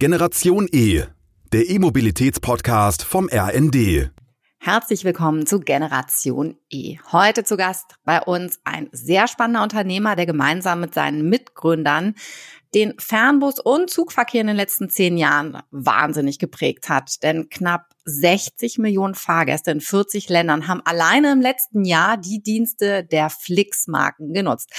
Generation E, der E-Mobilitäts-Podcast vom RND. Herzlich willkommen zu Generation E. Heute zu Gast bei uns ein sehr spannender Unternehmer, der gemeinsam mit seinen Mitgründern den Fernbus- und Zugverkehr in den letzten zehn Jahren wahnsinnig geprägt hat. Denn knapp 60 Millionen Fahrgäste in 40 Ländern haben alleine im letzten Jahr die Dienste der Flix-Marken genutzt.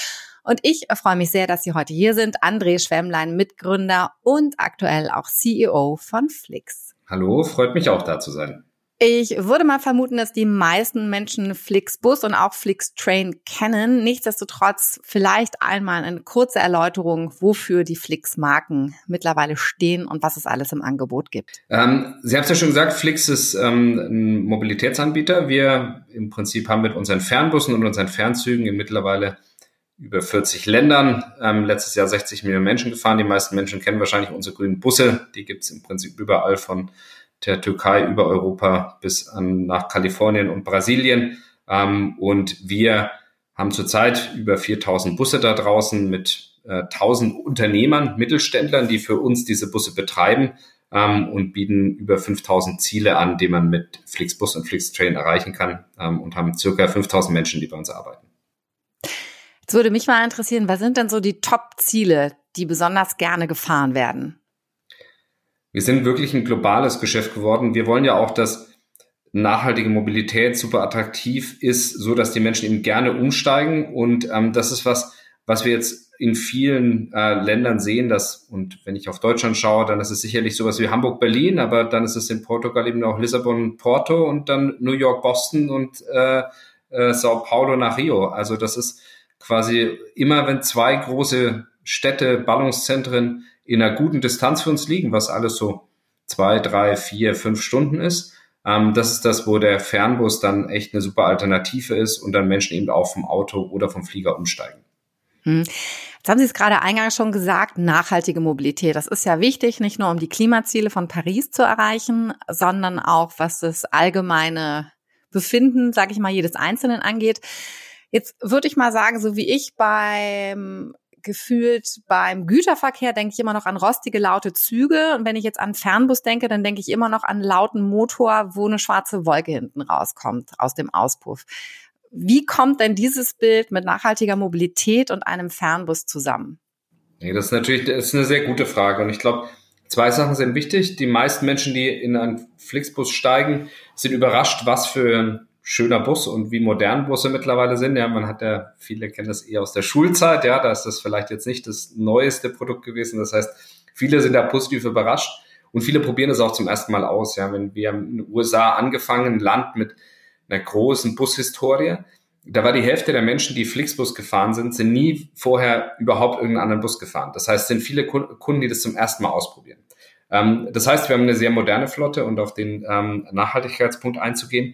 Und ich freue mich sehr, dass Sie heute hier sind. André Schwemmlein, Mitgründer und aktuell auch CEO von Flix. Hallo, freut mich auch da zu sein. Ich würde mal vermuten, dass die meisten Menschen Flixbus und auch Flixtrain kennen. Nichtsdestotrotz vielleicht einmal eine kurze Erläuterung, wofür die Flix-Marken mittlerweile stehen und was es alles im Angebot gibt. Ähm, Sie haben es ja schon gesagt, Flix ist ähm, ein Mobilitätsanbieter. Wir im Prinzip haben mit unseren Fernbussen und unseren Fernzügen in mittlerweile über 40 Ländern, ähm, letztes Jahr 60 Millionen Menschen gefahren. Die meisten Menschen kennen wahrscheinlich unsere grünen Busse. Die gibt es im Prinzip überall von der Türkei über Europa bis an, nach Kalifornien und Brasilien. Ähm, und wir haben zurzeit über 4000 Busse da draußen mit äh, 1000 Unternehmern, Mittelständlern, die für uns diese Busse betreiben ähm, und bieten über 5000 Ziele an, die man mit Flixbus und Flixtrain erreichen kann ähm, und haben circa 5000 Menschen, die bei uns arbeiten. Jetzt würde mich mal interessieren, was sind denn so die Top-Ziele, die besonders gerne gefahren werden? Wir sind wirklich ein globales Geschäft geworden. Wir wollen ja auch, dass nachhaltige Mobilität super attraktiv ist, so dass die Menschen eben gerne umsteigen. Und ähm, das ist was, was wir jetzt in vielen äh, Ländern sehen, dass, und wenn ich auf Deutschland schaue, dann ist es sicherlich sowas wie Hamburg, Berlin, aber dann ist es in Portugal eben auch Lissabon, Porto und dann New York, Boston und äh, äh, Sao Paulo nach Rio. Also das ist quasi immer, wenn zwei große Städte, Ballungszentren in einer guten Distanz für uns liegen, was alles so zwei, drei, vier, fünf Stunden ist. Ähm, das ist das, wo der Fernbus dann echt eine super Alternative ist und dann Menschen eben auch vom Auto oder vom Flieger umsteigen. Hm. Jetzt haben Sie es gerade eingangs schon gesagt, nachhaltige Mobilität. Das ist ja wichtig, nicht nur um die Klimaziele von Paris zu erreichen, sondern auch was das allgemeine Befinden, sage ich mal, jedes Einzelnen angeht. Jetzt würde ich mal sagen, so wie ich beim gefühlt beim Güterverkehr denke ich immer noch an rostige, laute Züge. Und wenn ich jetzt an Fernbus denke, dann denke ich immer noch an lauten Motor, wo eine schwarze Wolke hinten rauskommt aus dem Auspuff. Wie kommt denn dieses Bild mit nachhaltiger Mobilität und einem Fernbus zusammen? Nee, das ist natürlich das ist eine sehr gute Frage. Und ich glaube, zwei Sachen sind wichtig. Die meisten Menschen, die in einen Flixbus steigen, sind überrascht, was für schöner Bus und wie modern Busse mittlerweile sind. Ja, man hat ja, viele kennen das eher aus der Schulzeit, ja, da ist das vielleicht jetzt nicht das neueste Produkt gewesen. Das heißt, viele sind da positiv überrascht und viele probieren es auch zum ersten Mal aus. Ja, wenn wir in den USA angefangen, ein Land mit einer großen Bushistorie. Da war die Hälfte der Menschen, die Flixbus gefahren sind, sind nie vorher überhaupt irgendeinen anderen Bus gefahren. Das heißt, sind viele Kunden, die das zum ersten Mal ausprobieren. Ähm, das heißt, wir haben eine sehr moderne Flotte und auf den ähm, Nachhaltigkeitspunkt einzugehen.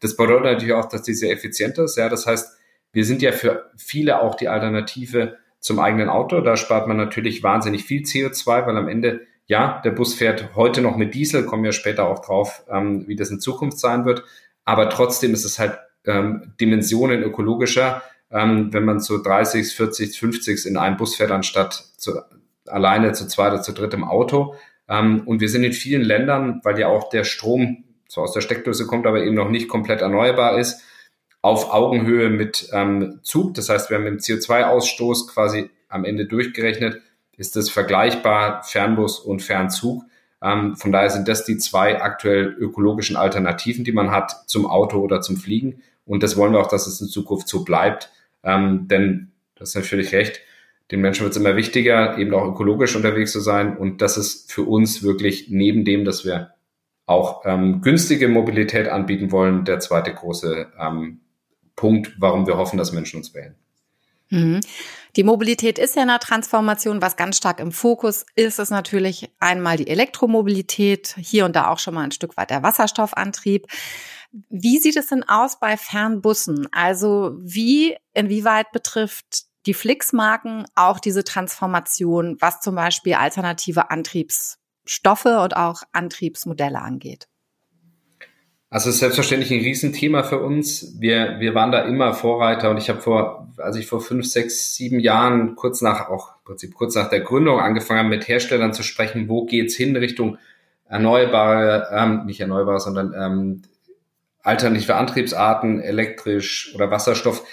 Das bedeutet natürlich auch, dass die sehr effizient ist. Ja, das heißt, wir sind ja für viele auch die Alternative zum eigenen Auto. Da spart man natürlich wahnsinnig viel CO2, weil am Ende, ja, der Bus fährt heute noch mit Diesel, kommen wir später auch drauf, ähm, wie das in Zukunft sein wird. Aber trotzdem ist es halt ähm, Dimensionen ökologischer, ähm, wenn man zu 30, 40, 50 in einem Bus fährt, anstatt zu, alleine zu zweit oder zu dritt im Auto. Ähm, und wir sind in vielen Ländern, weil ja auch der Strom so aus der Steckdose kommt, aber eben noch nicht komplett erneuerbar ist, auf Augenhöhe mit ähm, Zug. Das heißt, wir haben im CO2-Ausstoß quasi am Ende durchgerechnet, ist das vergleichbar Fernbus und Fernzug. Ähm, von daher sind das die zwei aktuell ökologischen Alternativen, die man hat zum Auto oder zum Fliegen. Und das wollen wir auch, dass es in Zukunft so bleibt. Ähm, denn, das ist natürlich recht, den Menschen wird es immer wichtiger, eben auch ökologisch unterwegs zu sein. Und das ist für uns wirklich neben dem, dass wir auch ähm, günstige Mobilität anbieten wollen, der zweite große ähm, Punkt, warum wir hoffen, dass Menschen uns wählen. Mhm. Die Mobilität ist ja eine Transformation. Was ganz stark im Fokus ist, ist natürlich einmal die Elektromobilität, hier und da auch schon mal ein Stück weit der Wasserstoffantrieb. Wie sieht es denn aus bei Fernbussen? Also wie, inwieweit betrifft die Flix-Marken auch diese Transformation, was zum Beispiel alternative Antriebs Stoffe und auch Antriebsmodelle angeht? Also ist selbstverständlich ein Riesenthema für uns. Wir, wir waren da immer Vorreiter und ich habe vor, als ich vor fünf, sechs, sieben Jahren, kurz nach auch Prinzip kurz nach der Gründung angefangen haben, mit Herstellern zu sprechen, wo geht's hin Richtung erneuerbare, ähm, nicht erneuerbare, sondern ähm, alternative Antriebsarten, elektrisch oder Wasserstoff,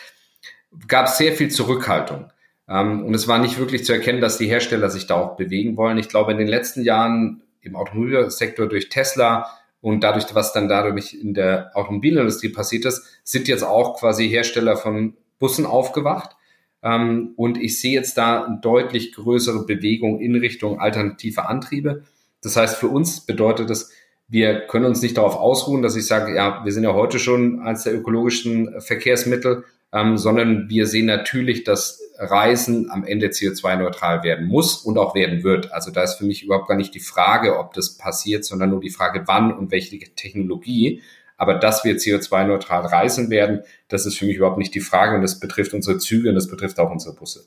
gab es sehr viel Zurückhaltung. Ähm, und es war nicht wirklich zu erkennen, dass die Hersteller sich da auch bewegen wollen. Ich glaube, in den letzten Jahren im Automobilsektor durch Tesla und dadurch, was dann dadurch in der Automobilindustrie passiert ist, sind jetzt auch quasi Hersteller von Bussen aufgewacht. Ähm, und ich sehe jetzt da eine deutlich größere Bewegung in Richtung alternative Antriebe. Das heißt, für uns bedeutet das, wir können uns nicht darauf ausruhen, dass ich sage, ja, wir sind ja heute schon eines der ökologischen Verkehrsmittel, ähm, sondern wir sehen natürlich, dass Reisen am Ende CO2-neutral werden muss und auch werden wird. Also da ist für mich überhaupt gar nicht die Frage, ob das passiert, sondern nur die Frage, wann und welche Technologie. Aber dass wir CO2-neutral reisen werden, das ist für mich überhaupt nicht die Frage und das betrifft unsere Züge und das betrifft auch unsere Busse.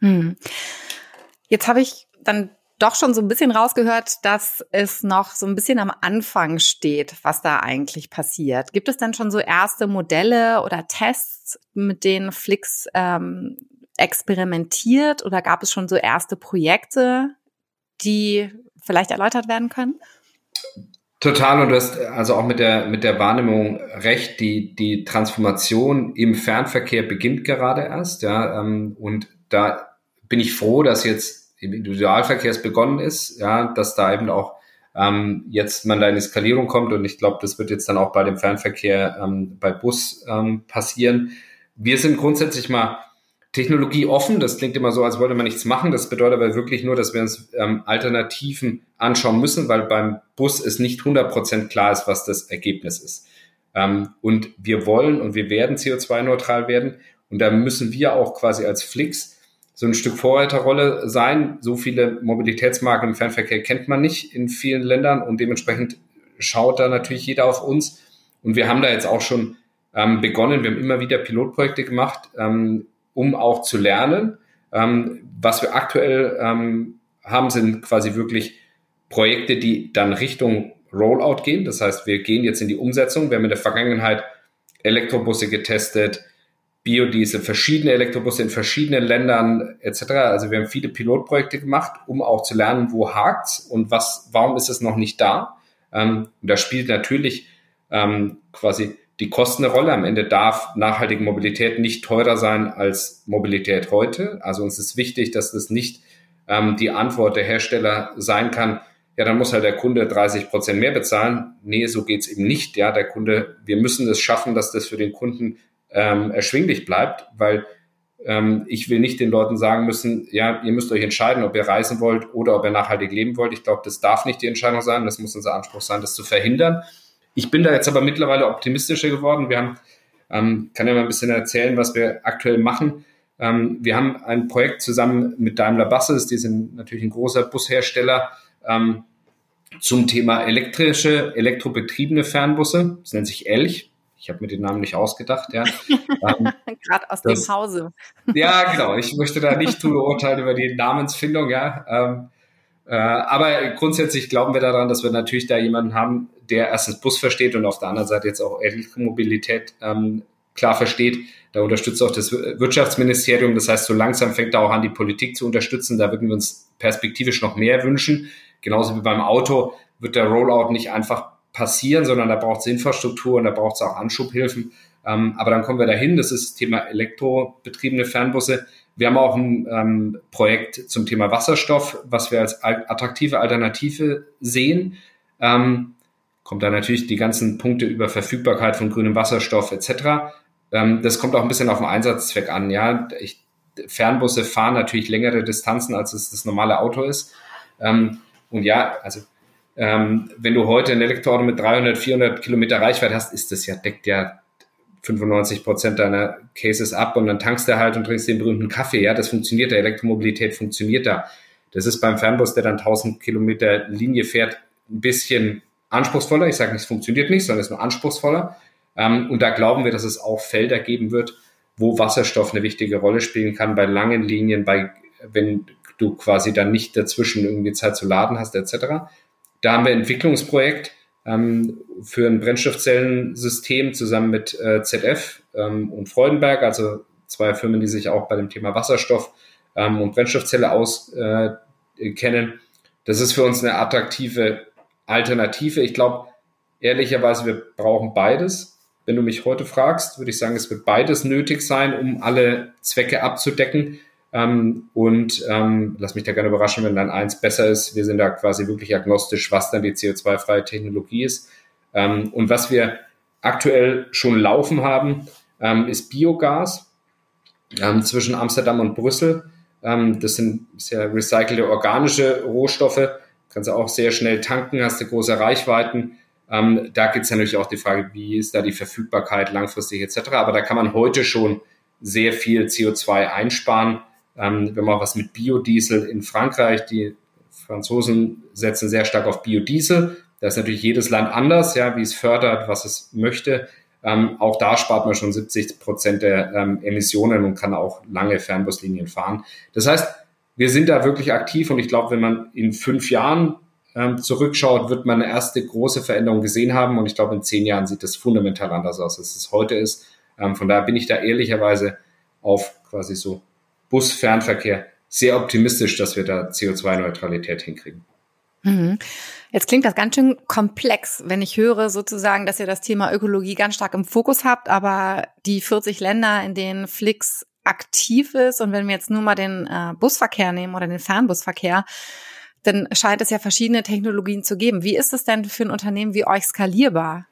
Hm. Jetzt habe ich dann doch schon so ein bisschen rausgehört, dass es noch so ein bisschen am Anfang steht, was da eigentlich passiert. Gibt es denn schon so erste Modelle oder Tests, mit denen Flix ähm, experimentiert oder gab es schon so erste Projekte, die vielleicht erläutert werden können? Total und du hast also auch mit der mit der Wahrnehmung recht. Die die Transformation im Fernverkehr beginnt gerade erst, ja, ähm, und da bin ich froh, dass jetzt im Individualverkehr begonnen ist, ja, dass da eben auch ähm, jetzt man da in die Skalierung kommt und ich glaube, das wird jetzt dann auch bei dem Fernverkehr ähm, bei Bus ähm, passieren. Wir sind grundsätzlich mal Technologie offen. Das klingt immer so, als wollte man nichts machen. Das bedeutet aber wirklich nur, dass wir uns ähm, Alternativen anschauen müssen, weil beim Bus es nicht 100% klar ist, was das Ergebnis ist. Ähm, und wir wollen und wir werden CO2-neutral werden. Und da müssen wir auch quasi als Flix so ein Stück Vorreiterrolle sein. So viele Mobilitätsmarken im Fernverkehr kennt man nicht in vielen Ländern und dementsprechend schaut da natürlich jeder auf uns. Und wir haben da jetzt auch schon ähm, begonnen. Wir haben immer wieder Pilotprojekte gemacht, ähm, um auch zu lernen. Ähm, was wir aktuell ähm, haben, sind quasi wirklich Projekte, die dann Richtung Rollout gehen. Das heißt, wir gehen jetzt in die Umsetzung. Wir haben in der Vergangenheit Elektrobusse getestet, Biodiesel, verschiedene Elektrobusse in verschiedenen Ländern etc. Also wir haben viele Pilotprojekte gemacht, um auch zu lernen, wo hakt's und was, warum ist es noch nicht da. Ähm, und da spielt natürlich ähm, quasi die Kosten eine Rolle. Am Ende darf nachhaltige Mobilität nicht teurer sein als Mobilität heute. Also uns ist wichtig, dass das nicht ähm, die Antwort der Hersteller sein kann, ja, dann muss halt der Kunde 30 Prozent mehr bezahlen. Nee, so geht's eben nicht. Ja, der Kunde, wir müssen es schaffen, dass das für den Kunden ähm, erschwinglich bleibt, weil ähm, ich will nicht den Leuten sagen müssen, ja, ihr müsst euch entscheiden, ob ihr reisen wollt oder ob ihr nachhaltig leben wollt. Ich glaube, das darf nicht die Entscheidung sein. Das muss unser Anspruch sein, das zu verhindern. Ich bin da jetzt aber mittlerweile optimistischer geworden. Wir haben, ähm, kann ja mal ein bisschen erzählen, was wir aktuell machen. Ähm, wir haben ein Projekt zusammen mit Daimler Buses, die sind natürlich ein großer Bushersteller, ähm, zum Thema elektrische, elektrobetriebene Fernbusse. Das nennt sich Elch. Ich habe mir den Namen nicht ausgedacht, ja. ähm, Gerade aus das, dem Hause. ja, genau. Ich möchte da nicht drüber urteilen über die Namensfindung, ja. Ähm, äh, aber grundsätzlich glauben wir daran, dass wir natürlich da jemanden haben, der erstens Bus versteht und auf der anderen Seite jetzt auch Elektromobilität ähm, klar versteht. Da unterstützt auch das Wirtschaftsministerium. Das heißt, so langsam fängt da auch an, die Politik zu unterstützen. Da würden wir uns perspektivisch noch mehr wünschen. Genauso wie beim Auto wird der Rollout nicht einfach passieren, sondern da braucht es Infrastruktur und da braucht es auch Anschubhilfen. Ähm, aber dann kommen wir dahin, das ist das Thema elektrobetriebene Fernbusse. Wir haben auch ein ähm, Projekt zum Thema Wasserstoff, was wir als attraktive Alternative sehen. Ähm, kommt da natürlich die ganzen Punkte über Verfügbarkeit von grünem Wasserstoff etc. Ähm, das kommt auch ein bisschen auf den Einsatzzweck an. Ja, ich, Fernbusse fahren natürlich längere Distanzen, als es das normale Auto ist. Ähm, und ja, also ähm, wenn du heute ein Elektroauto mit 300, 400 Kilometer Reichweite hast, ist das ja, deckt ja 95 Prozent deiner Cases ab und dann tankst du halt und trinkst den berühmten Kaffee. Ja, das funktioniert da. Elektromobilität funktioniert da. Das ist beim Fernbus, der dann 1000 Kilometer Linie fährt, ein bisschen anspruchsvoller. Ich sage nicht, es funktioniert nicht, sondern es ist nur anspruchsvoller. Ähm, und da glauben wir, dass es auch Felder geben wird, wo Wasserstoff eine wichtige Rolle spielen kann bei langen Linien, bei wenn du quasi dann nicht dazwischen irgendwie Zeit zu laden hast, etc. Da haben wir ein Entwicklungsprojekt ähm, für ein Brennstoffzellensystem zusammen mit äh, ZF ähm, und Freudenberg, also zwei Firmen, die sich auch bei dem Thema Wasserstoff ähm, und Brennstoffzelle auskennen. Äh, das ist für uns eine attraktive Alternative. Ich glaube, ehrlicherweise, wir brauchen beides. Wenn du mich heute fragst, würde ich sagen, es wird beides nötig sein, um alle Zwecke abzudecken. Ähm, und ähm, lass mich da gerne überraschen, wenn dann eins besser ist. Wir sind da quasi wirklich agnostisch, was dann die CO2-freie Technologie ist. Ähm, und was wir aktuell schon laufen haben, ähm, ist Biogas ähm, zwischen Amsterdam und Brüssel. Ähm, das sind sehr recycelte organische Rohstoffe. Kannst du auch sehr schnell tanken, hast du große Reichweiten. Da gibt es natürlich auch die Frage, wie ist da die Verfügbarkeit langfristig etc. Aber da kann man heute schon sehr viel CO2 einsparen. Ähm, wenn man was mit Biodiesel in Frankreich, die Franzosen setzen sehr stark auf Biodiesel. Da ist natürlich jedes Land anders, ja, wie es fördert, was es möchte. Ähm, auch da spart man schon 70 Prozent der ähm, Emissionen und kann auch lange Fernbuslinien fahren. Das heißt, wir sind da wirklich aktiv und ich glaube, wenn man in fünf Jahren ähm, zurückschaut, wird man eine erste große Veränderung gesehen haben. Und ich glaube, in zehn Jahren sieht das fundamental anders aus, als es heute ist. Ähm, von daher bin ich da ehrlicherweise auf quasi so Busfernverkehr sehr optimistisch, dass wir da CO2-Neutralität hinkriegen. Mhm. Jetzt klingt das ganz schön komplex, wenn ich höre sozusagen, dass ihr das Thema Ökologie ganz stark im Fokus habt, aber die 40 Länder, in denen Flix aktiv ist und wenn wir jetzt nur mal den äh, Busverkehr nehmen oder den Fernbusverkehr, dann scheint es ja verschiedene Technologien zu geben. Wie ist es denn für ein Unternehmen wie euch skalierbar?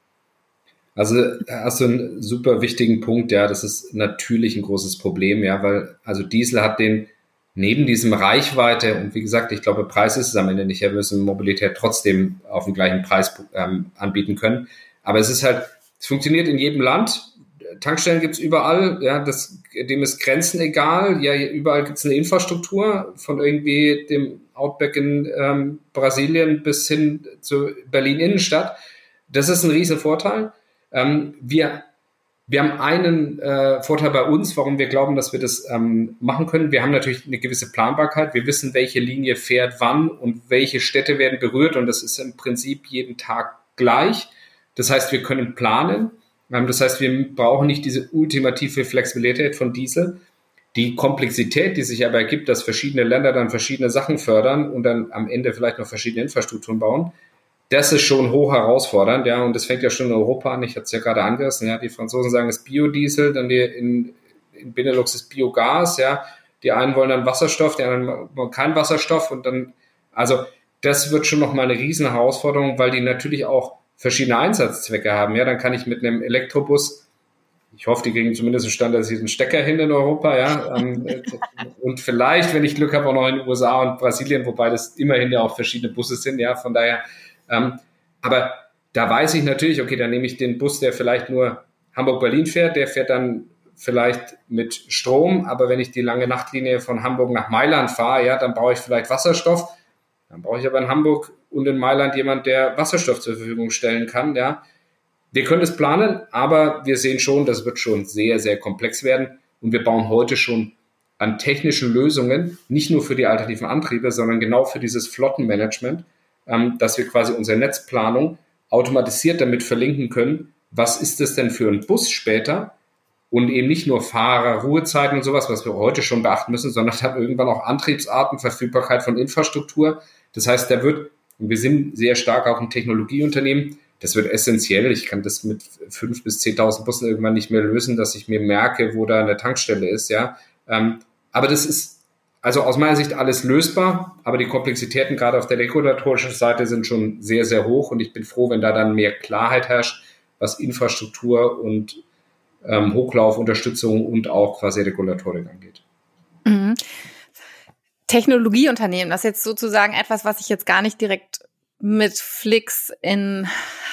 Also hast du einen super wichtigen Punkt, ja, das ist natürlich ein großes Problem, ja, weil also Diesel hat den neben diesem Reichweite und wie gesagt, ich glaube, Preis ist es am Ende nicht, ja, wir müssen Mobilität trotzdem auf dem gleichen Preis ähm, anbieten können. Aber es ist halt, es funktioniert in jedem Land. Tankstellen gibt's überall, ja, das, dem ist Grenzen egal, ja, überall gibt's eine Infrastruktur von irgendwie dem Outback in ähm, Brasilien bis hin zu Berlin Innenstadt. Das ist ein riesen Vorteil. Ähm, wir, wir haben einen äh, Vorteil bei uns, warum wir glauben, dass wir das ähm, machen können. Wir haben natürlich eine gewisse Planbarkeit. Wir wissen, welche Linie fährt wann und welche Städte werden berührt und das ist im Prinzip jeden Tag gleich. Das heißt, wir können planen. Ähm, das heißt, wir brauchen nicht diese ultimative Flexibilität von Diesel, die Komplexität, die sich aber ergibt, dass verschiedene Länder dann verschiedene Sachen fördern und dann am Ende vielleicht noch verschiedene Infrastrukturen bauen, das ist schon hoch herausfordernd, ja, und das fängt ja schon in Europa an. Ich hatte es ja gerade angerissen, ja, die Franzosen sagen es ist Biodiesel, dann die in, in Benelux ist Biogas, ja, die einen wollen dann Wasserstoff, die anderen wollen keinen Wasserstoff und dann, also das wird schon nochmal eine riesen Herausforderung, weil die natürlich auch verschiedene Einsatzzwecke haben, ja, dann kann ich mit einem Elektrobus ich hoffe, die kriegen zumindest einen standardisierten Stecker hin in Europa, ja. Ähm, und vielleicht, wenn ich Glück habe, auch noch in den USA und Brasilien, wobei das immerhin ja auch verschiedene Busse sind, ja. Von daher, ähm, aber da weiß ich natürlich, okay, dann nehme ich den Bus, der vielleicht nur Hamburg-Berlin fährt, der fährt dann vielleicht mit Strom, aber wenn ich die lange Nachtlinie von Hamburg nach Mailand fahre, ja, dann brauche ich vielleicht Wasserstoff. Dann brauche ich aber in Hamburg und in Mailand jemand, der Wasserstoff zur Verfügung stellen kann, ja. Wir können es planen, aber wir sehen schon, das wird schon sehr, sehr komplex werden. Und wir bauen heute schon an technischen Lösungen, nicht nur für die alternativen Antriebe, sondern genau für dieses Flottenmanagement, ähm, dass wir quasi unsere Netzplanung automatisiert damit verlinken können, was ist das denn für ein Bus später und eben nicht nur Fahrer, Ruhezeiten und sowas, was wir heute schon beachten müssen, sondern dann irgendwann auch Antriebsarten, Verfügbarkeit von Infrastruktur. Das heißt, da wird, und wir sind sehr stark auch ein Technologieunternehmen, das wird essentiell. Ich kann das mit fünf bis zehntausend Bussen irgendwann nicht mehr lösen, dass ich mir merke, wo da eine Tankstelle ist, ja. Ähm, aber das ist also aus meiner Sicht alles lösbar, aber die Komplexitäten gerade auf der regulatorischen Seite sind schon sehr, sehr hoch und ich bin froh, wenn da dann mehr Klarheit herrscht, was Infrastruktur und ähm, Hochlaufunterstützung und auch quasi Regulatorik angeht. Mhm. Technologieunternehmen, das ist jetzt sozusagen etwas, was ich jetzt gar nicht direkt mit Flix in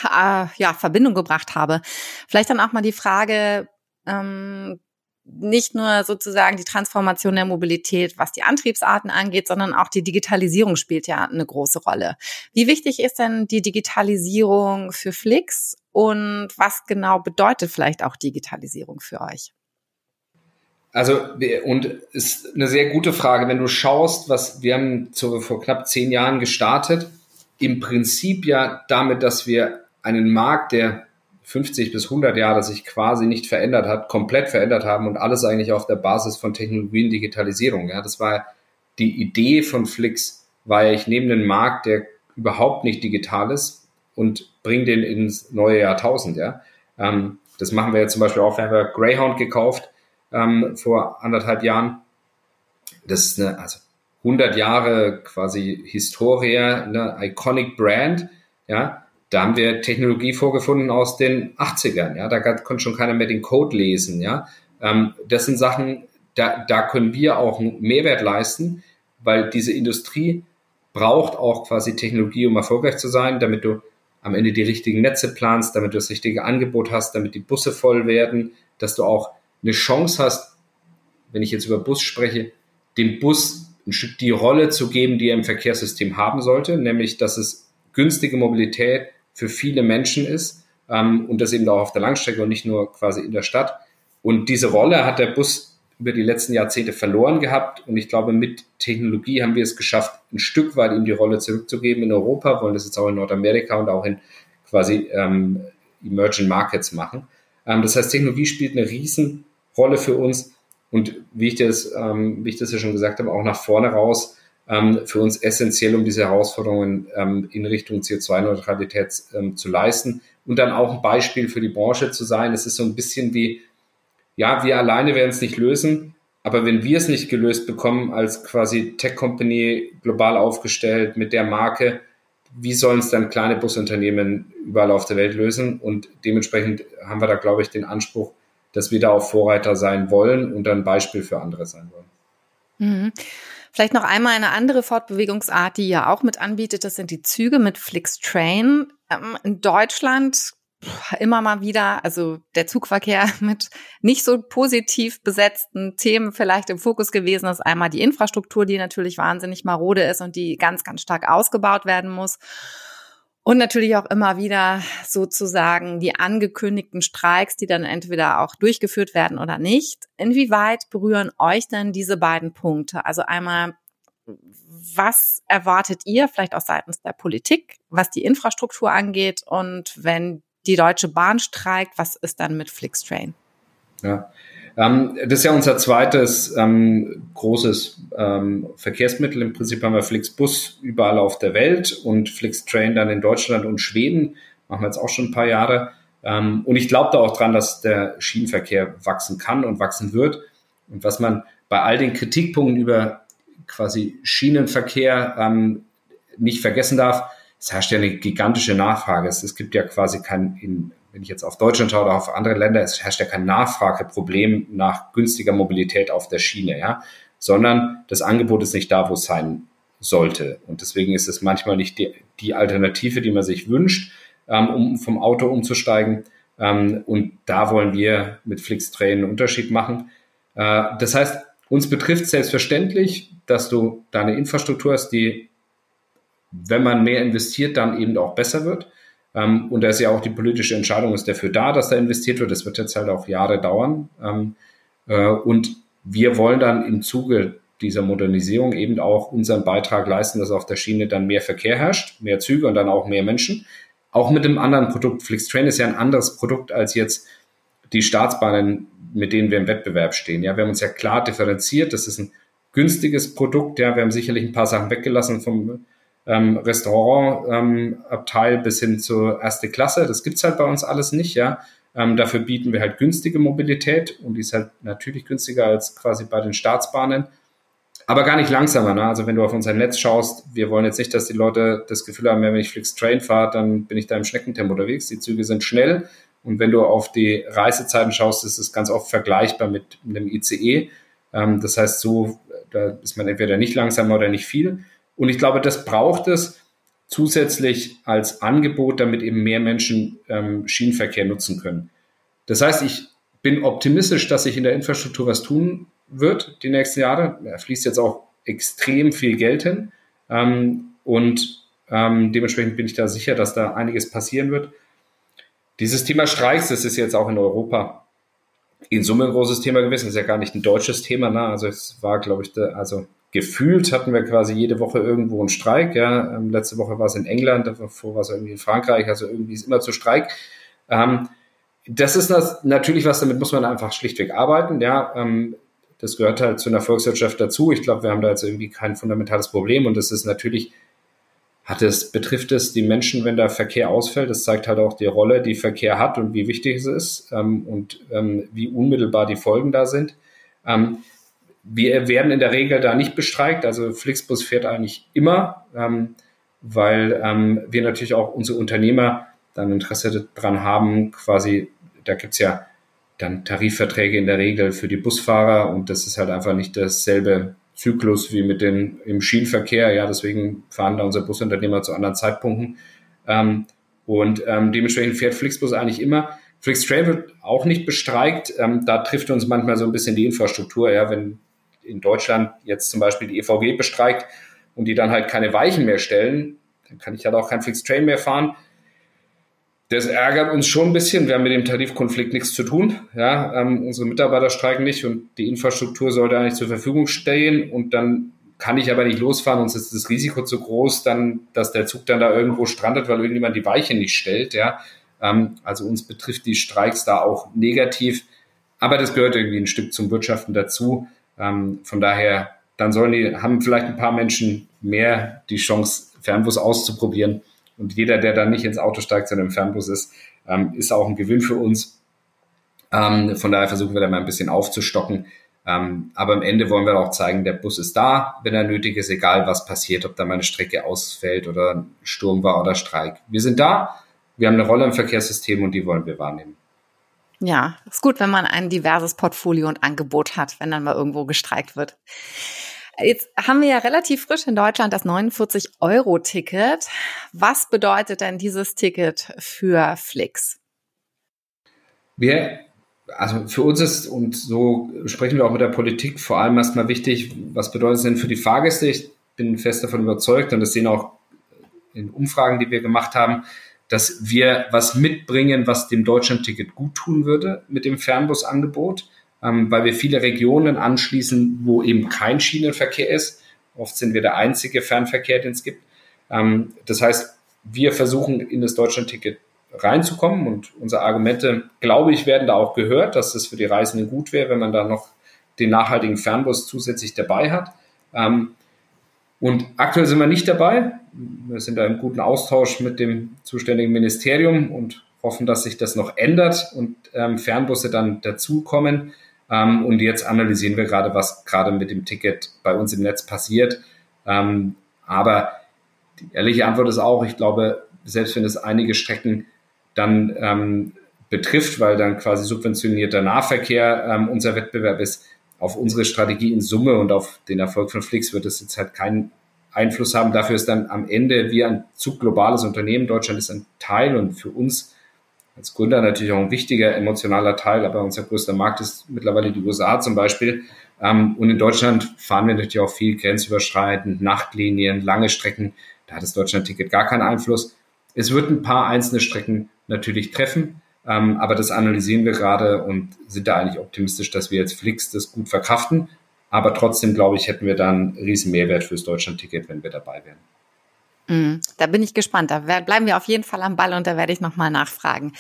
äh, ja, Verbindung gebracht habe. Vielleicht dann auch mal die Frage, ähm, nicht nur sozusagen die Transformation der Mobilität, was die Antriebsarten angeht, sondern auch die Digitalisierung spielt ja eine große Rolle. Wie wichtig ist denn die Digitalisierung für Flix und was genau bedeutet vielleicht auch Digitalisierung für euch? Also, und ist eine sehr gute Frage. Wenn du schaust, was wir haben zu, vor knapp zehn Jahren gestartet, im Prinzip ja damit, dass wir einen Markt, der 50 bis 100 Jahre sich quasi nicht verändert hat, komplett verändert haben und alles eigentlich auf der Basis von Technologie und Digitalisierung. Ja, das war die Idee von Flix, war ja, ich nehme einen Markt, der überhaupt nicht digital ist und bringe den ins neue Jahrtausend. Ja, ähm, das machen wir jetzt zum Beispiel auch. Wir haben Greyhound gekauft ähm, vor anderthalb Jahren. Das ist eine, also 100 Jahre quasi Historie, eine iconic Brand. Ja, da haben wir Technologie vorgefunden aus den 80ern. Ja, da konnte schon keiner mehr den Code lesen. Ja, ähm, das sind Sachen, da, da können wir auch einen Mehrwert leisten, weil diese Industrie braucht auch quasi Technologie, um erfolgreich zu sein, damit du am Ende die richtigen Netze planst, damit du das richtige Angebot hast, damit die Busse voll werden, dass du auch eine Chance hast, wenn ich jetzt über Bus spreche, dem Bus ein Stück die Rolle zu geben, die er im Verkehrssystem haben sollte, nämlich dass es günstige Mobilität für viele Menschen ist ähm, und das eben auch auf der Langstrecke und nicht nur quasi in der Stadt. Und diese Rolle hat der Bus über die letzten Jahrzehnte verloren gehabt. Und ich glaube, mit Technologie haben wir es geschafft, ein Stück weit ihm die Rolle zurückzugeben in Europa, wollen das jetzt auch in Nordamerika und auch in quasi ähm, Emerging Markets machen. Ähm, das heißt, Technologie spielt eine Riesenrolle für uns. Und wie ich das, ähm, wie ich das ja schon gesagt habe, auch nach vorne raus für uns essentiell, um diese Herausforderungen ähm, in Richtung CO2-Neutralität ähm, zu leisten und dann auch ein Beispiel für die Branche zu sein. Es ist so ein bisschen wie ja, wir alleine werden es nicht lösen, aber wenn wir es nicht gelöst bekommen, als quasi Tech-Company global aufgestellt mit der Marke, wie sollen es dann kleine Busunternehmen überall auf der Welt lösen? Und dementsprechend haben wir da, glaube ich, den Anspruch, dass wir da auch Vorreiter sein wollen und dann Beispiel für andere sein wollen. Mhm. Vielleicht noch einmal eine andere Fortbewegungsart, die ihr auch mit anbietet, das sind die Züge mit Flixtrain. Ähm, in Deutschland immer mal wieder, also der Zugverkehr mit nicht so positiv besetzten Themen vielleicht im Fokus gewesen ist. Einmal die Infrastruktur, die natürlich wahnsinnig marode ist und die ganz, ganz stark ausgebaut werden muss. Und natürlich auch immer wieder sozusagen die angekündigten Streiks, die dann entweder auch durchgeführt werden oder nicht. Inwieweit berühren euch denn diese beiden Punkte? Also einmal, was erwartet ihr vielleicht auch seitens der Politik, was die Infrastruktur angeht? Und wenn die Deutsche Bahn streikt, was ist dann mit Flixtrain? Ja, ähm, das ist ja unser zweites ähm, großes ähm, Verkehrsmittel. Im Prinzip haben wir Flixbus überall auf der Welt und Flixtrain dann in Deutschland und Schweden. Machen wir jetzt auch schon ein paar Jahre. Ähm, und ich glaube da auch dran, dass der Schienenverkehr wachsen kann und wachsen wird. Und was man bei all den Kritikpunkten über quasi Schienenverkehr ähm, nicht vergessen darf, es herrscht ja eine gigantische Nachfrage. Es, es gibt ja quasi kein, in, wenn ich jetzt auf Deutschland schaue oder auf andere Länder, es herrscht ja kein Nachfrageproblem nach günstiger Mobilität auf der Schiene, ja, sondern das Angebot ist nicht da, wo es sein sollte. Und deswegen ist es manchmal nicht die, die Alternative, die man sich wünscht, ähm, um vom Auto umzusteigen. Ähm, und da wollen wir mit Flixtrain einen Unterschied machen. Äh, das heißt, uns betrifft selbstverständlich, dass du deine Infrastruktur hast, die wenn man mehr investiert, dann eben auch besser wird. Ähm, und da ist ja auch die politische Entscheidung ist dafür da, dass da investiert wird. Das wird jetzt halt auch Jahre dauern. Ähm, äh, und wir wollen dann im Zuge dieser Modernisierung eben auch unseren Beitrag leisten, dass auf der Schiene dann mehr Verkehr herrscht, mehr Züge und dann auch mehr Menschen. Auch mit dem anderen Produkt. Flixtrain ist ja ein anderes Produkt als jetzt die Staatsbahnen, mit denen wir im Wettbewerb stehen. Ja, wir haben uns ja klar differenziert. Das ist ein günstiges Produkt. Ja, wir haben sicherlich ein paar Sachen weggelassen vom, ähm, Restaurantabteil ähm, bis hin zur erste Klasse. Das gibt's halt bei uns alles nicht, ja. Ähm, dafür bieten wir halt günstige Mobilität und die ist halt natürlich günstiger als quasi bei den Staatsbahnen. Aber gar nicht langsamer. Ne? Also wenn du auf unser Netz schaust, wir wollen jetzt nicht, dass die Leute das Gefühl haben, wenn ich Flix Train fahre, dann bin ich da im Schneckentempo unterwegs. Die Züge sind schnell und wenn du auf die Reisezeiten schaust, ist es ganz oft vergleichbar mit einem ICE. Ähm, das heißt, so da ist man entweder nicht langsamer oder nicht viel. Und ich glaube, das braucht es zusätzlich als Angebot, damit eben mehr Menschen ähm, Schienenverkehr nutzen können. Das heißt, ich bin optimistisch, dass sich in der Infrastruktur was tun wird die nächsten Jahre. Da fließt jetzt auch extrem viel Geld hin. Ähm, und ähm, dementsprechend bin ich da sicher, dass da einiges passieren wird. Dieses Thema Streiks, das ist jetzt auch in Europa in Summe ein großes Thema gewesen. Das ist ja gar nicht ein deutsches Thema. Ne? Also es war, glaube ich, de, also gefühlt hatten wir quasi jede Woche irgendwo einen Streik. Ja. Ähm, letzte Woche war es in England, davor war es irgendwie in Frankreich, also irgendwie ist immer zu Streik. Ähm, das ist das, natürlich was, damit muss man einfach schlichtweg arbeiten. Ja, ähm, das gehört halt zu einer Volkswirtschaft dazu. Ich glaube, wir haben da jetzt irgendwie kein fundamentales Problem und das ist natürlich, hat es, betrifft es die Menschen, wenn der Verkehr ausfällt. Das zeigt halt auch die Rolle, die Verkehr hat und wie wichtig es ist ähm, und ähm, wie unmittelbar die Folgen da sind. Wir werden in der Regel da nicht bestreikt. Also Flixbus fährt eigentlich immer, ähm, weil ähm, wir natürlich auch unsere Unternehmer dann Interesse daran haben, quasi, da gibt's ja dann Tarifverträge in der Regel für die Busfahrer und das ist halt einfach nicht dasselbe Zyklus wie mit den im Schienenverkehr. Ja, deswegen fahren da unsere Busunternehmer zu anderen Zeitpunkten. Ähm, und ähm, dementsprechend fährt Flixbus eigentlich immer. Flixtrain wird auch nicht bestreikt. Ähm, da trifft uns manchmal so ein bisschen die Infrastruktur. Ja, wenn in Deutschland jetzt zum Beispiel die EVG bestreikt und die dann halt keine Weichen mehr stellen, dann kann ich halt auch kein Flixtrain mehr fahren das ärgert uns schon ein bisschen. Wir haben mit dem Tarifkonflikt nichts zu tun. Ja, ähm, unsere Mitarbeiter streiken nicht und die Infrastruktur sollte eigentlich zur Verfügung stehen. Und dann kann ich aber nicht losfahren, uns ist das Risiko zu groß, dann, dass der Zug dann da irgendwo strandet, weil irgendjemand die Weiche nicht stellt. Ja, ähm, also uns betrifft die Streiks da auch negativ. Aber das gehört irgendwie ein Stück zum Wirtschaften dazu. Ähm, von daher, dann sollen die, haben vielleicht ein paar Menschen mehr die Chance, Fernbus auszuprobieren und jeder, der dann nicht ins Auto steigt, sondern im Fernbus ist, ähm, ist auch ein Gewinn für uns. Ähm, von daher versuchen wir da mal ein bisschen aufzustocken. Ähm, aber am Ende wollen wir auch zeigen, der Bus ist da, wenn er nötig ist, egal was passiert, ob da mal eine Strecke ausfällt oder ein Sturm war oder Streik. Wir sind da, wir haben eine Rolle im Verkehrssystem und die wollen wir wahrnehmen. Ja, ist gut, wenn man ein diverses Portfolio und Angebot hat, wenn dann mal irgendwo gestreikt wird. Jetzt haben wir ja relativ frisch in Deutschland das 49-Euro-Ticket. Was bedeutet denn dieses Ticket für Flix? Wir, also für uns ist, und so sprechen wir auch mit der Politik, vor allem erstmal wichtig, was bedeutet es denn für die Fahrgäste? Ich bin fest davon überzeugt und das sehen auch in Umfragen, die wir gemacht haben, dass wir was mitbringen, was dem Deutschland-Ticket gut tun würde mit dem Fernbusangebot ähm, weil wir viele Regionen anschließen, wo eben kein Schienenverkehr ist. Oft sind wir der einzige Fernverkehr, den es gibt. Ähm, das heißt, wir versuchen in das Deutschlandticket reinzukommen und unsere Argumente, glaube ich, werden da auch gehört, dass das für die Reisenden gut wäre, wenn man da noch den nachhaltigen Fernbus zusätzlich dabei hat. Ähm, und aktuell sind wir nicht dabei. Wir sind da im guten Austausch mit dem zuständigen Ministerium und hoffen, dass sich das noch ändert und ähm, Fernbusse dann dazukommen. Ähm, und jetzt analysieren wir gerade, was gerade mit dem Ticket bei uns im Netz passiert. Ähm, aber die ehrliche Antwort ist auch, ich glaube, selbst wenn es einige Strecken dann ähm, betrifft, weil dann quasi subventionierter Nahverkehr ähm, unser Wettbewerb ist, auf unsere Strategie in Summe und auf den Erfolg von Flix wird es jetzt halt keinen Einfluss haben. Dafür ist dann am Ende wir ein zu globales Unternehmen. Deutschland ist ein Teil und für uns als Gründer natürlich auch ein wichtiger emotionaler Teil, aber unser größter Markt ist mittlerweile die USA zum Beispiel. Ähm, und in Deutschland fahren wir natürlich auch viel grenzüberschreitend, Nachtlinien, lange Strecken. Da hat das Deutschland-Ticket gar keinen Einfluss. Es wird ein paar einzelne Strecken natürlich treffen, ähm, aber das analysieren wir gerade und sind da eigentlich optimistisch, dass wir jetzt Flix das gut verkraften. Aber trotzdem, glaube ich, hätten wir da einen riesen Mehrwert fürs Deutschland-Ticket, wenn wir dabei wären. Mhm. Da bin ich gespannt. Da bleiben wir auf jeden Fall am Ball und da werde ich nochmal nachfragen.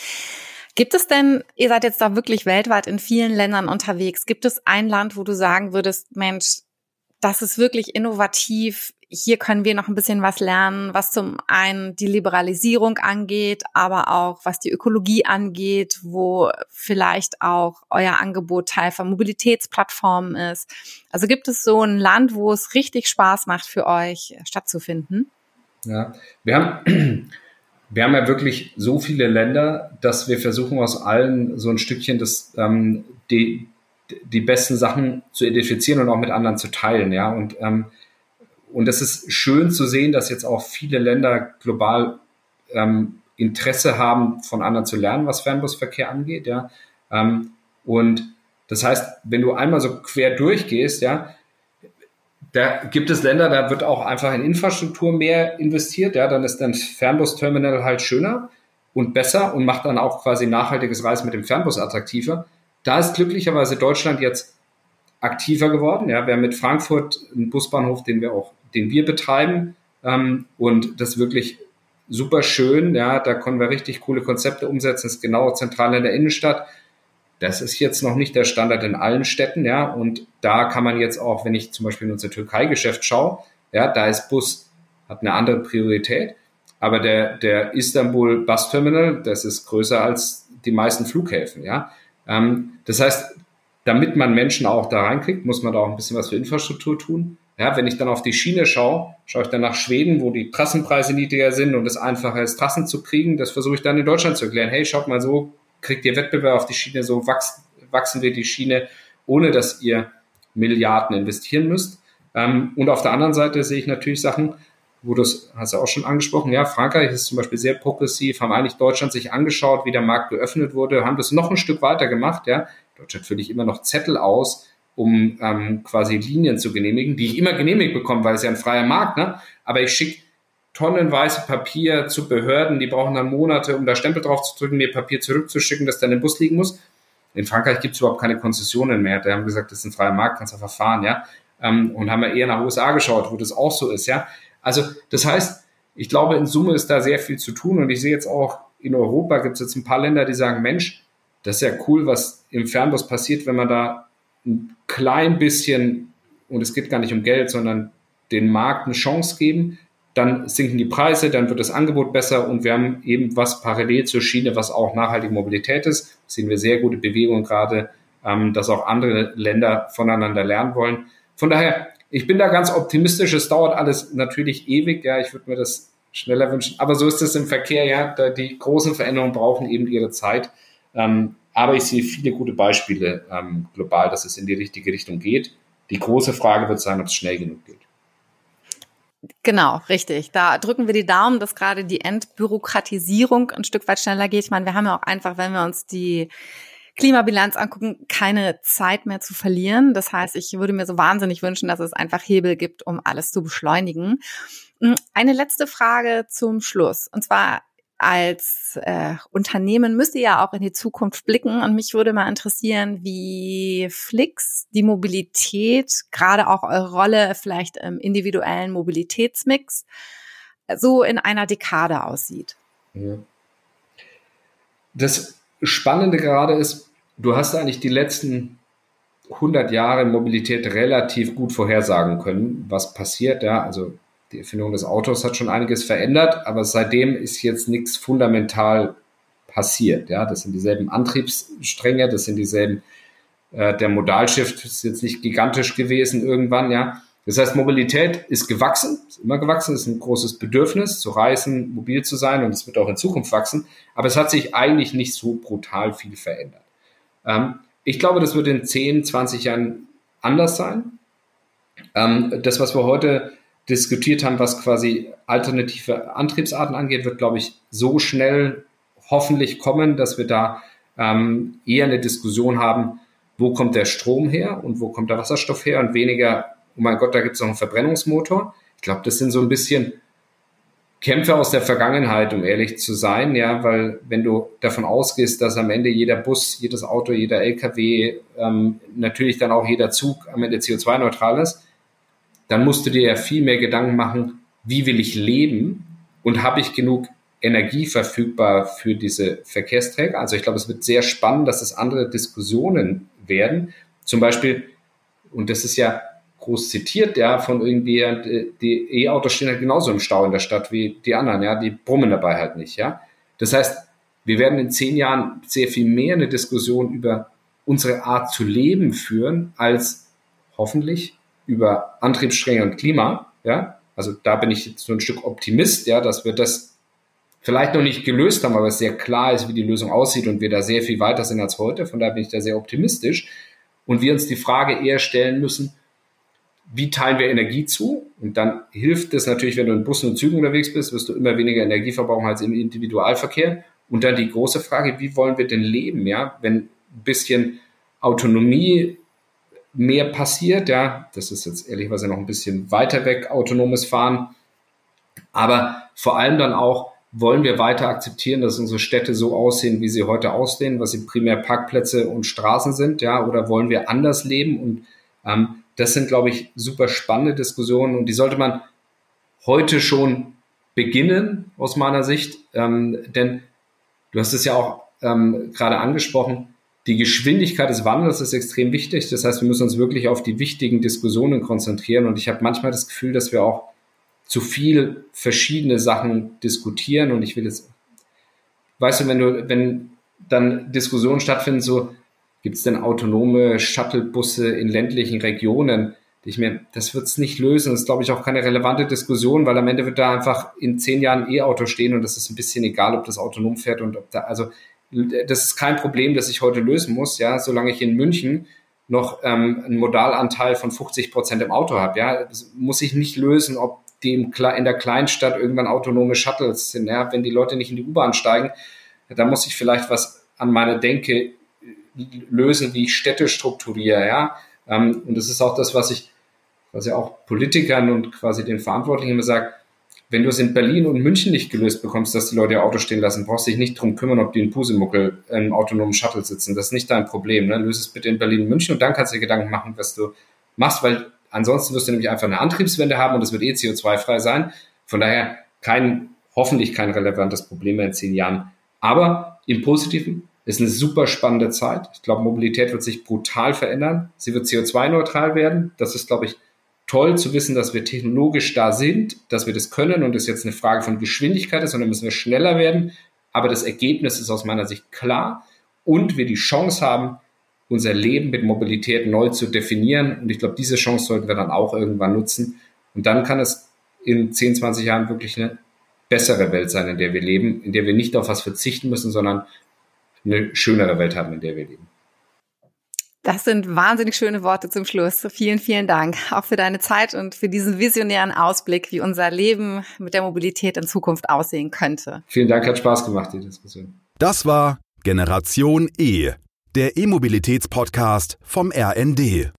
Gibt es denn, ihr seid jetzt da wirklich weltweit in vielen Ländern unterwegs, gibt es ein Land, wo du sagen würdest, Mensch, das ist wirklich innovativ, hier können wir noch ein bisschen was lernen, was zum einen die Liberalisierung angeht, aber auch was die Ökologie angeht, wo vielleicht auch euer Angebot Teil von Mobilitätsplattformen ist. Also gibt es so ein Land, wo es richtig Spaß macht für euch stattzufinden? Ja, wir haben, wir haben ja wirklich so viele Länder, dass wir versuchen aus allen so ein Stückchen das, ähm, die, die besten Sachen zu identifizieren und auch mit anderen zu teilen, ja. Und, ähm, und es ist schön zu sehen, dass jetzt auch viele Länder global ähm, Interesse haben, von anderen zu lernen, was Fernbusverkehr angeht, ja. Ähm, und das heißt, wenn du einmal so quer durchgehst, ja, da gibt es Länder, da wird auch einfach in Infrastruktur mehr investiert. Ja, dann ist ein Fernbus-Terminal halt schöner und besser und macht dann auch quasi nachhaltiges Reisen mit dem Fernbus attraktiver. Da ist glücklicherweise Deutschland jetzt aktiver geworden. Ja, wir haben mit Frankfurt einen Busbahnhof, den wir auch, den wir betreiben ähm, und das wirklich super schön, ja, da können wir richtig coole Konzepte umsetzen, ist genau zentral in der Innenstadt. Das ist jetzt noch nicht der Standard in allen Städten, ja, und da kann man jetzt auch, wenn ich zum Beispiel in unser Türkei-Geschäft schaue, ja, da ist Bus, hat eine andere Priorität, aber der, der Istanbul Bus Terminal, das ist größer als die meisten Flughäfen, ja. Ähm, das heißt, damit man Menschen auch da reinkriegt, muss man da auch ein bisschen was für Infrastruktur tun. Ja, wenn ich dann auf die Schiene schaue, schaue ich dann nach Schweden, wo die Trassenpreise niedriger sind und es einfacher ist, Trassen zu kriegen. Das versuche ich dann in Deutschland zu erklären. Hey, schaut mal so, kriegt ihr Wettbewerb auf die Schiene, so wachsen, wachsen wir die Schiene, ohne dass ihr Milliarden investieren müsst. Ähm, und auf der anderen Seite sehe ich natürlich Sachen, wo das hast du auch schon angesprochen. Ja, Frankreich ist zum Beispiel sehr progressiv, haben eigentlich Deutschland sich angeschaut, wie der Markt geöffnet wurde, haben das noch ein Stück weiter gemacht. Ja, Deutschland fülle ich immer noch Zettel aus, um ähm, quasi Linien zu genehmigen, die ich immer genehmigt bekomme, weil es ja ein freier Markt, ne? Aber ich schicke tonnenweise Papier zu Behörden, die brauchen dann Monate, um da Stempel drauf zu drücken, mir Papier zurückzuschicken, das dann im Bus liegen muss. In Frankreich gibt es überhaupt keine Konzessionen mehr. Da haben gesagt, das ist ein freier Markt, kannst du verfahren, ja. Ähm, und haben wir eher nach USA geschaut, wo das auch so ist, ja. Also das heißt, ich glaube, in Summe ist da sehr viel zu tun und ich sehe jetzt auch in Europa gibt es jetzt ein paar Länder, die sagen, Mensch, das ist ja cool, was im Fernbus passiert, wenn man da ein klein bisschen, und es geht gar nicht um Geld, sondern den Markt eine Chance geben, dann sinken die Preise, dann wird das Angebot besser und wir haben eben was parallel zur Schiene, was auch nachhaltige Mobilität ist. Da sehen wir sehr gute Bewegungen gerade, ähm, dass auch andere Länder voneinander lernen wollen. Von daher, ich bin da ganz optimistisch. Es dauert alles natürlich ewig. Ja, ich würde mir das schneller wünschen. Aber so ist es im Verkehr. Ja, die großen Veränderungen brauchen eben ihre Zeit. Ähm, aber ich sehe viele gute Beispiele ähm, global, dass es in die richtige Richtung geht. Die große Frage wird sein, ob es schnell genug geht. Genau, richtig. Da drücken wir die Daumen, dass gerade die Entbürokratisierung ein Stück weit schneller geht. Ich meine, wir haben ja auch einfach, wenn wir uns die Klimabilanz angucken, keine Zeit mehr zu verlieren. Das heißt, ich würde mir so wahnsinnig wünschen, dass es einfach Hebel gibt, um alles zu beschleunigen. Eine letzte Frage zum Schluss. Und zwar als äh, Unternehmen müsst ihr ja auch in die Zukunft blicken. Und mich würde mal interessieren, wie Flix die Mobilität, gerade auch eure Rolle vielleicht im individuellen Mobilitätsmix, so in einer Dekade aussieht. Das Spannende gerade ist, du hast eigentlich die letzten 100 Jahre Mobilität relativ gut vorhersagen können, was passiert. Ja, also die Erfindung des Autos hat schon einiges verändert, aber seitdem ist jetzt nichts fundamental passiert. Ja, das sind dieselben Antriebsstränge, das sind dieselben, äh, der Modalshift ist jetzt nicht gigantisch gewesen irgendwann, ja. Das heißt, Mobilität ist gewachsen, ist immer gewachsen, ist ein großes Bedürfnis zu reisen, mobil zu sein und es wird auch in Zukunft wachsen, aber es hat sich eigentlich nicht so brutal viel verändert. Ähm, ich glaube, das wird in 10, 20 Jahren anders sein. Ähm, das, was wir heute diskutiert haben, was quasi alternative Antriebsarten angeht, wird, glaube ich, so schnell hoffentlich kommen, dass wir da ähm, eher eine Diskussion haben, wo kommt der Strom her und wo kommt der Wasserstoff her und weniger, oh mein Gott, da gibt es noch einen Verbrennungsmotor. Ich glaube, das sind so ein bisschen Kämpfe aus der Vergangenheit, um ehrlich zu sein, ja, weil wenn du davon ausgehst, dass am Ende jeder Bus, jedes Auto, jeder LKW, ähm, natürlich dann auch jeder Zug am Ende CO2-neutral ist, dann musst du dir ja viel mehr Gedanken machen, wie will ich leben und habe ich genug Energie verfügbar für diese Verkehrsträger. Also ich glaube, es wird sehr spannend, dass es andere Diskussionen werden. Zum Beispiel, und das ist ja groß zitiert, ja, von irgendwie, die E-Autos stehen halt genauso im Stau in der Stadt wie die anderen, ja, die brummen dabei halt nicht, ja. Das heißt, wir werden in zehn Jahren sehr viel mehr eine Diskussion über unsere Art zu leben führen, als hoffentlich über Antriebsstränge und Klima, ja, also da bin ich jetzt so ein Stück Optimist, ja, dass wir das vielleicht noch nicht gelöst haben, aber es sehr klar ist, wie die Lösung aussieht und wir da sehr viel weiter sind als heute. Von daher bin ich da sehr optimistisch. Und wir uns die Frage eher stellen müssen, wie teilen wir Energie zu? Und dann hilft es natürlich, wenn du in Bussen und Zügen unterwegs bist, wirst du immer weniger Energie verbrauchen als im Individualverkehr. Und dann die große Frage, wie wollen wir denn leben? Ja, wenn ein bisschen Autonomie mehr passiert. Ja, das ist jetzt ehrlicherweise noch ein bisschen weiter weg, autonomes Fahren. Aber vor allem dann auch, wollen wir weiter akzeptieren, dass unsere Städte so aussehen, wie sie heute aussehen, was sie primär Parkplätze und Straßen sind, ja, oder wollen wir anders leben? Und ähm, das sind, glaube ich, super spannende Diskussionen und die sollte man heute schon beginnen, aus meiner Sicht. Ähm, denn du hast es ja auch ähm, gerade angesprochen, die Geschwindigkeit des Wandels ist extrem wichtig. Das heißt, wir müssen uns wirklich auf die wichtigen Diskussionen konzentrieren. Und ich habe manchmal das Gefühl, dass wir auch zu viel verschiedene Sachen diskutieren. Und ich will jetzt, weißt du, wenn du, wenn dann Diskussionen stattfinden, so gibt es denn autonome Shuttlebusse in ländlichen Regionen? Ich mir, das wird es nicht lösen. Das ist, glaube ich, auch keine relevante Diskussion, weil am Ende wird da einfach in zehn Jahren E-Auto stehen und das ist ein bisschen egal, ob das autonom fährt und ob da, also das ist kein Problem, das ich heute lösen muss, ja, solange ich in München noch ähm, einen Modalanteil von 50 Prozent im Auto habe, ja, das muss ich nicht lösen, ob die im, in der Kleinstadt irgendwann autonome Shuttles sind, ja, wenn die Leute nicht in die U-Bahn steigen, da muss ich vielleicht was an meiner Denke lösen, wie ich Städte strukturiere, ja, ähm, und das ist auch das, was ich, was ja auch Politikern und quasi den Verantwortlichen immer sage, wenn du es in Berlin und München nicht gelöst bekommst, dass die Leute ihr Auto stehen lassen, brauchst du dich nicht drum kümmern, ob die in Pusemuckel im autonomen Shuttle sitzen. Das ist nicht dein Problem. Ne? Löse es bitte in Berlin und München und dann kannst du dir Gedanken machen, was du machst, weil ansonsten wirst du nämlich einfach eine Antriebswende haben und es wird eh CO2-frei sein. Von daher kein, hoffentlich kein relevantes Problem mehr in zehn Jahren. Aber im Positiven ist eine super spannende Zeit. Ich glaube, Mobilität wird sich brutal verändern. Sie wird CO2-neutral werden. Das ist, glaube ich, toll zu wissen, dass wir technologisch da sind, dass wir das können und es jetzt eine Frage von Geschwindigkeit ist, sondern müssen wir schneller werden. Aber das Ergebnis ist aus meiner Sicht klar und wir die Chance haben, unser Leben mit Mobilität neu zu definieren. Und ich glaube, diese Chance sollten wir dann auch irgendwann nutzen. Und dann kann es in 10, 20 Jahren wirklich eine bessere Welt sein, in der wir leben, in der wir nicht auf was verzichten müssen, sondern eine schönere Welt haben, in der wir leben. Das sind wahnsinnig schöne Worte zum Schluss. Vielen, vielen Dank auch für deine Zeit und für diesen visionären Ausblick, wie unser Leben mit der Mobilität in Zukunft aussehen könnte. Vielen Dank, hat Spaß gemacht, die Diskussion. Das war Generation E, der E-Mobilitäts-Podcast vom RND.